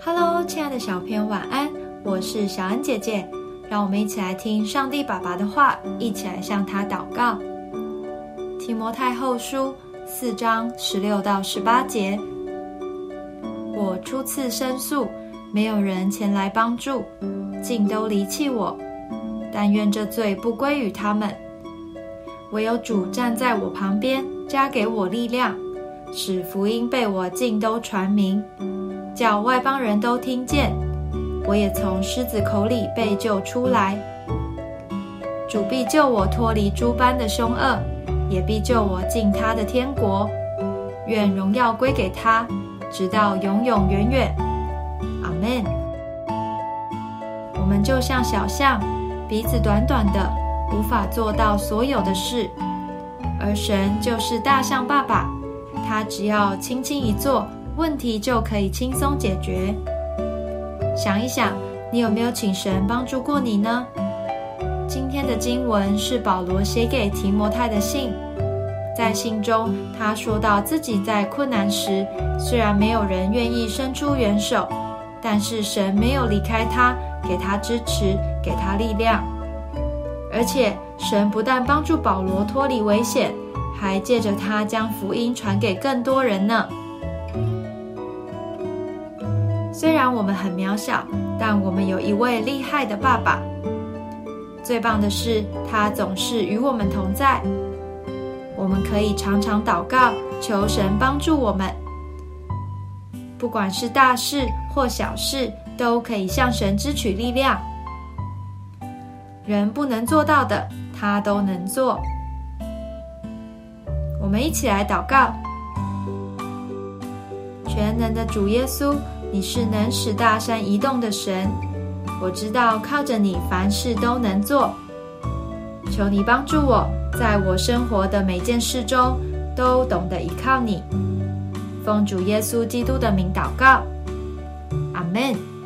Hello，亲爱的小朋友，晚安！我是小恩姐姐，让我们一起来听上帝爸爸的话，一起来向他祷告。提摩太后书四章十六到十八节：我初次申诉，没有人前来帮助，竟都离弃我。但愿这罪不归于他们，唯有主站在我旁边，加给我力量，使福音被我尽都传明，叫外邦人都听见。我也从狮子口里被救出来。主必救我脱离诸般的凶恶，也必救我进他的天国。愿荣耀归给他，直到永永远远。阿门。我们就像小象。鼻子短短的，无法做到所有的事，而神就是大象爸爸，他只要轻轻一坐，问题就可以轻松解决。想一想，你有没有请神帮助过你呢？今天的经文是保罗写给提摩太的信，在信中他说到自己在困难时，虽然没有人愿意伸出援手，但是神没有离开他。给他支持，给他力量，而且神不但帮助保罗脱离危险，还借着他将福音传给更多人呢。虽然我们很渺小，但我们有一位厉害的爸爸。最棒的是，他总是与我们同在。我们可以常常祷告，求神帮助我们，不管是大事或小事。都可以向神支取力量，人不能做到的，他都能做。我们一起来祷告：全能的主耶稣，你是能使大山移动的神，我知道靠着你凡事都能做。求你帮助我，在我生活的每件事中都懂得依靠你。奉主耶稣基督的名祷告，阿门。